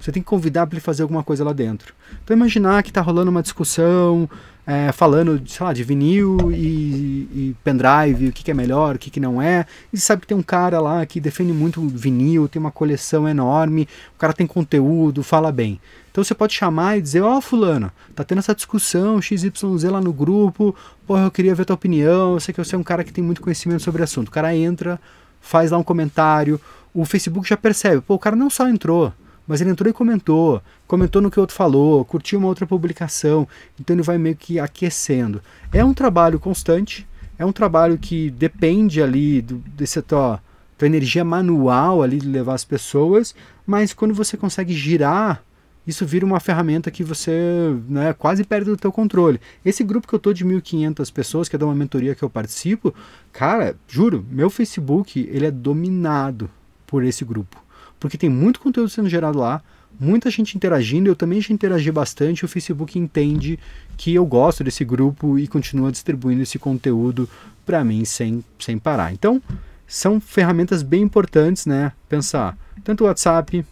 você tem que convidar para ele fazer alguma coisa lá dentro. Então imaginar que está rolando uma discussão, é, falando, sei lá, de vinil e, e pendrive, o que, que, é melhor, o que, que não é. E sabe que tem um cara lá que defende muito vinil, tem uma coleção enorme, o cara tem conteúdo, fala bem. Então você pode chamar e dizer, ó oh, fulano, tá tendo essa discussão XYZ lá no grupo, porra, eu queria ver tua opinião, eu sei que você é um cara que tem muito conhecimento sobre o assunto. O cara entra, faz lá um comentário, o Facebook já percebe, pô, o cara não só entrou, mas ele entrou e comentou, comentou no que o outro falou, curtiu uma outra publicação, então ele vai meio que aquecendo. É um trabalho constante, é um trabalho que depende ali do, desse tua, tua energia manual ali de levar as pessoas, mas quando você consegue girar isso vira uma ferramenta que você né, quase perde do teu controle. Esse grupo que eu tô de 1.500 pessoas, que é de uma mentoria que eu participo, cara, juro, meu Facebook ele é dominado por esse grupo porque tem muito conteúdo sendo gerado lá, muita gente interagindo, eu também já interagi bastante, o Facebook entende que eu gosto desse grupo e continua distribuindo esse conteúdo para mim sem, sem parar. Então, são ferramentas bem importantes, né? Pensar tanto o WhatsApp,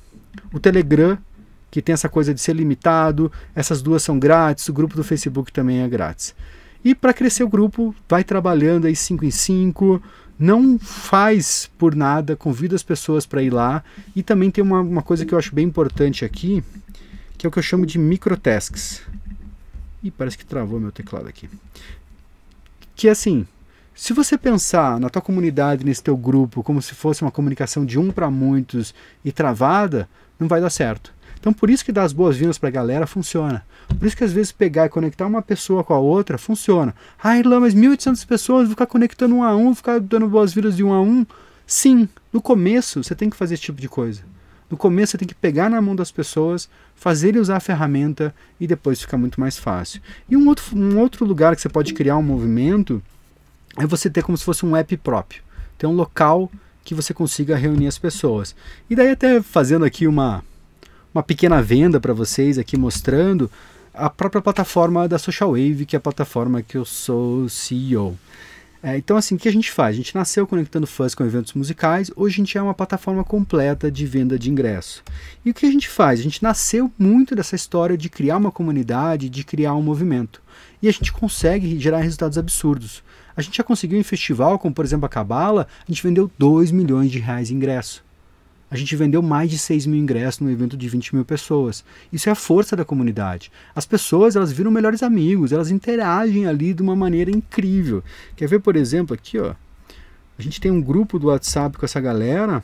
o Telegram, que tem essa coisa de ser limitado, essas duas são grátis, o grupo do Facebook também é grátis. E para crescer o grupo, vai trabalhando aí 5 em 5, não faz por nada, convida as pessoas para ir lá. E também tem uma, uma coisa que eu acho bem importante aqui, que é o que eu chamo de microtasks. Ih, parece que travou meu teclado aqui. Que é assim, se você pensar na tua comunidade, nesse teu grupo, como se fosse uma comunicação de um para muitos e travada, não vai dar certo. Então por isso que dar as boas-vindas para a galera funciona. Por isso que às vezes pegar e conectar uma pessoa com a outra funciona. Ah, Irlan, mas 1.800 pessoas, vou ficar conectando um a um, vou ficar dando boas-vindas de um a um. Sim, no começo você tem que fazer esse tipo de coisa. No começo você tem que pegar na mão das pessoas, fazer ele usar a ferramenta e depois fica muito mais fácil. E um outro, um outro lugar que você pode criar um movimento é você ter como se fosse um app próprio. Ter um local que você consiga reunir as pessoas. E daí até fazendo aqui uma, uma pequena venda para vocês aqui mostrando a própria plataforma da Social Wave, que é a plataforma que eu sou CEO. É, então, assim, o que a gente faz? A gente nasceu conectando fãs com eventos musicais, hoje a gente é uma plataforma completa de venda de ingresso. E o que a gente faz? A gente nasceu muito dessa história de criar uma comunidade, de criar um movimento. E a gente consegue gerar resultados absurdos. A gente já conseguiu em festival, como por exemplo a Cabala, a gente vendeu 2 milhões de reais em ingresso a gente vendeu mais de 6 mil ingressos num evento de 20 mil pessoas. Isso é a força da comunidade. As pessoas elas viram melhores amigos, elas interagem ali de uma maneira incrível. Quer ver, por exemplo, aqui, ó. A gente tem um grupo do WhatsApp com essa galera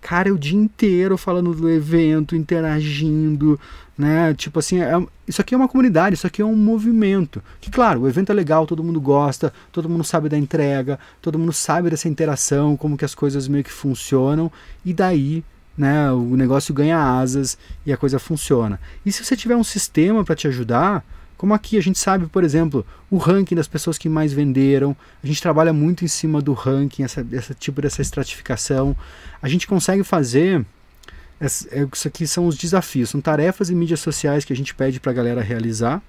cara, o dia inteiro falando do evento, interagindo, né? Tipo assim, é, isso aqui é uma comunidade, isso aqui é um movimento. Que claro, o evento é legal, todo mundo gosta, todo mundo sabe da entrega, todo mundo sabe dessa interação, como que as coisas meio que funcionam, e daí né, o negócio ganha asas e a coisa funciona. E se você tiver um sistema para te ajudar, como aqui a gente sabe, por exemplo, o ranking das pessoas que mais venderam, a gente trabalha muito em cima do ranking, essa, tipo dessa estratificação. A gente consegue fazer. É, isso aqui são os desafios, são tarefas e mídias sociais que a gente pede para a galera realizar.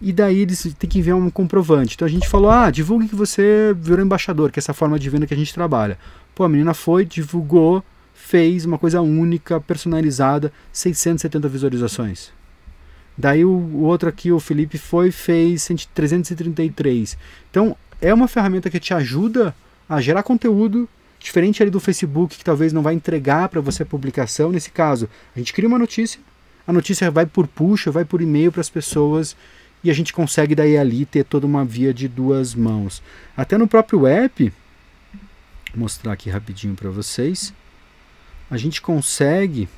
E daí eles têm que enviar um comprovante. Então a gente falou: ah, divulgue que você virou embaixador, que é essa forma de venda que a gente trabalha. Pô, a menina foi, divulgou, fez uma coisa única, personalizada, 670 visualizações. Daí o, o outro aqui, o Felipe, foi fez 333. Então é uma ferramenta que te ajuda a gerar conteúdo diferente ali do Facebook que talvez não vai entregar para você a publicação. Nesse caso, a gente cria uma notícia, a notícia vai por puxa, vai por e-mail para as pessoas e a gente consegue daí ali ter toda uma via de duas mãos. Até no próprio app, vou mostrar aqui rapidinho para vocês, a gente consegue.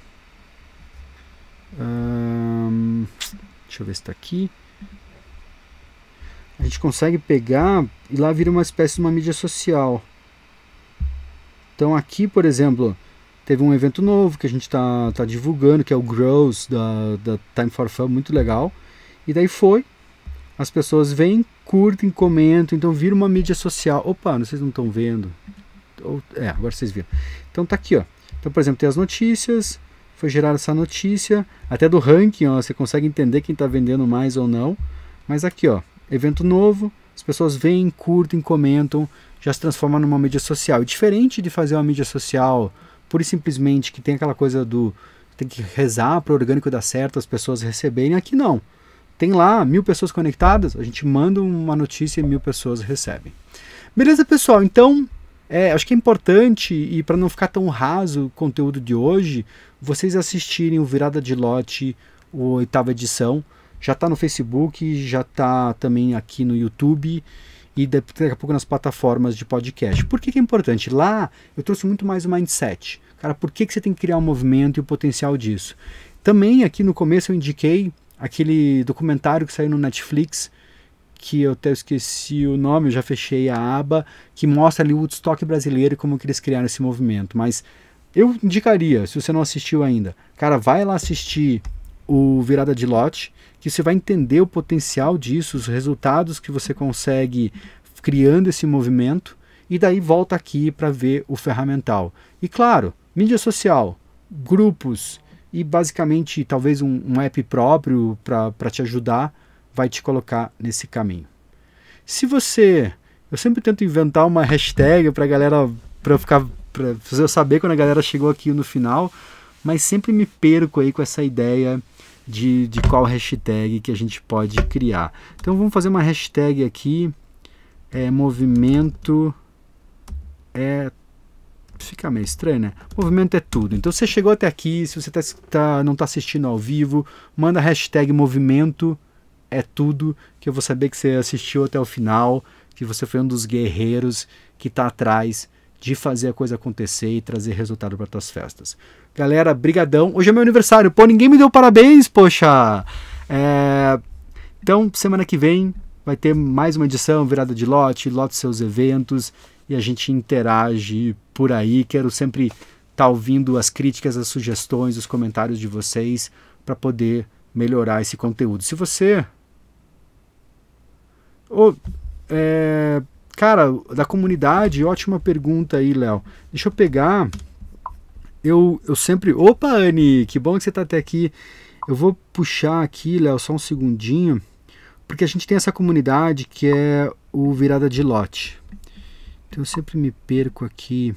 Hum, deixa eu ver se está aqui. A gente consegue pegar e lá vira uma espécie de uma mídia social. Então aqui, por exemplo, teve um evento novo que a gente está tá divulgando, que é o Grows da, da Time for Fun, muito legal. E daí foi, as pessoas vêm, curtem, comentam, então vira uma mídia social. Opa, vocês não estão vendo. É, agora vocês viram. Então tá aqui, ó. Então, por exemplo, tem as notícias, foi gerada essa notícia, até do ranking, ó, você consegue entender quem está vendendo mais ou não. Mas aqui, ó, evento novo, as pessoas vêm, curtem, comentam, já se transforma numa mídia social. E diferente de fazer uma mídia social pura e simplesmente que tem aquela coisa do tem que rezar para o orgânico dar certo, as pessoas receberem, aqui não. Tem lá mil pessoas conectadas, a gente manda uma notícia e mil pessoas recebem. Beleza, pessoal? Então, é, acho que é importante, e para não ficar tão raso o conteúdo de hoje, vocês assistirem o Virada de Lote, a oitava edição. Já está no Facebook, já está também aqui no YouTube e daqui a pouco nas plataformas de podcast. Por que, que é importante? Lá eu trouxe muito mais o mindset. Cara, por que, que você tem que criar um movimento e o potencial disso? Também aqui no começo eu indiquei aquele documentário que saiu no Netflix, que eu até esqueci o nome, eu já fechei a aba, que mostra ali o Woodstock brasileiro e como que eles criaram esse movimento. Mas eu indicaria, se você não assistiu ainda, cara, vai lá assistir o Virada de Lote, que você vai entender o potencial disso, os resultados que você consegue criando esse movimento, e daí volta aqui para ver o ferramental. E claro, mídia social, grupos e basicamente talvez um, um app próprio para te ajudar vai te colocar nesse caminho. Se você. Eu sempre tento inventar uma hashtag para galera. para ficar. para eu saber quando a galera chegou aqui no final, mas sempre me perco aí com essa ideia de, de qual hashtag que a gente pode criar. Então vamos fazer uma hashtag aqui, é, movimento é fica meio estranho, né? Movimento é tudo. Então você chegou até aqui, se você tá, tá, não está assistindo ao vivo, manda hashtag movimento é tudo, que eu vou saber que você assistiu até o final, que você foi um dos guerreiros que está atrás de fazer a coisa acontecer e trazer resultado para tuas festas. Galera, brigadão. Hoje é meu aniversário. Pô, ninguém me deu parabéns, poxa. É... Então, semana que vem vai ter mais uma edição, virada de lote, lote seus eventos e a gente interage por aí. Quero sempre estar tá ouvindo as críticas, as sugestões, os comentários de vocês para poder melhorar esse conteúdo. Se você. Oh, é... Cara, da comunidade, ótima pergunta aí, Léo. Deixa eu pegar eu, eu sempre. Opa, Anne, que bom que você está até aqui. Eu vou puxar aqui, Léo, só um segundinho, porque a gente tem essa comunidade que é o Virada de Lote. Então eu sempre me perco aqui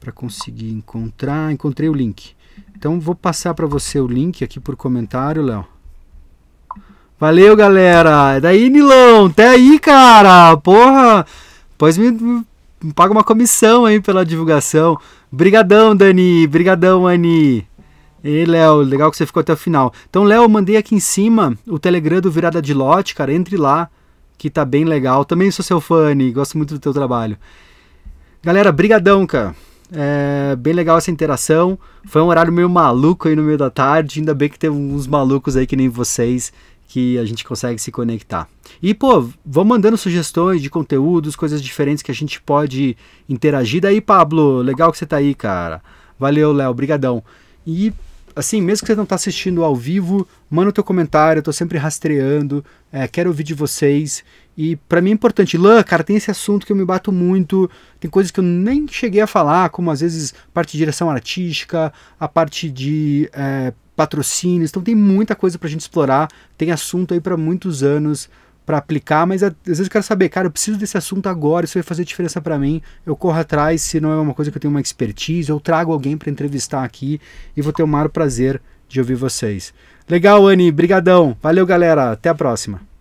para conseguir encontrar. Encontrei o link. Então vou passar para você o link aqui por comentário, Léo. Valeu, galera. É daí, Nilão. Até aí, cara. Porra. Pois me, me paga uma comissão aí pela divulgação. Brigadão, Dani. Brigadão, Ani. E Léo, legal que você ficou até o final. Então, Léo, mandei aqui em cima o Telegram do Virada de Lote, cara. Entre lá, que tá bem legal. Também sou seu fã, Ani. Gosto muito do teu trabalho. Galera, brigadão, cara. É bem legal essa interação. Foi um horário meio maluco aí no meio da tarde. Ainda bem que teve uns malucos aí que nem vocês que a gente consegue se conectar. E, pô, vão mandando sugestões de conteúdos, coisas diferentes que a gente pode interagir. Daí, Pablo, legal que você tá aí, cara. Valeu, Léo, brigadão. E, assim, mesmo que você não tá assistindo ao vivo, manda o teu comentário, eu tô sempre rastreando, é, quero ouvir de vocês. E para mim é importante, Lã, cara, tem esse assunto que eu me bato muito, tem coisas que eu nem cheguei a falar, como às vezes parte de direção artística, a parte de é, patrocínios, então tem muita coisa para a gente explorar, tem assunto aí para muitos anos para aplicar, mas às vezes eu quero saber, cara, eu preciso desse assunto agora, isso vai fazer diferença para mim, eu corro atrás, se não é uma coisa que eu tenho uma expertise, eu trago alguém para entrevistar aqui e vou ter o maior prazer de ouvir vocês. Legal, Anne, brigadão. Valeu, galera. Até a próxima.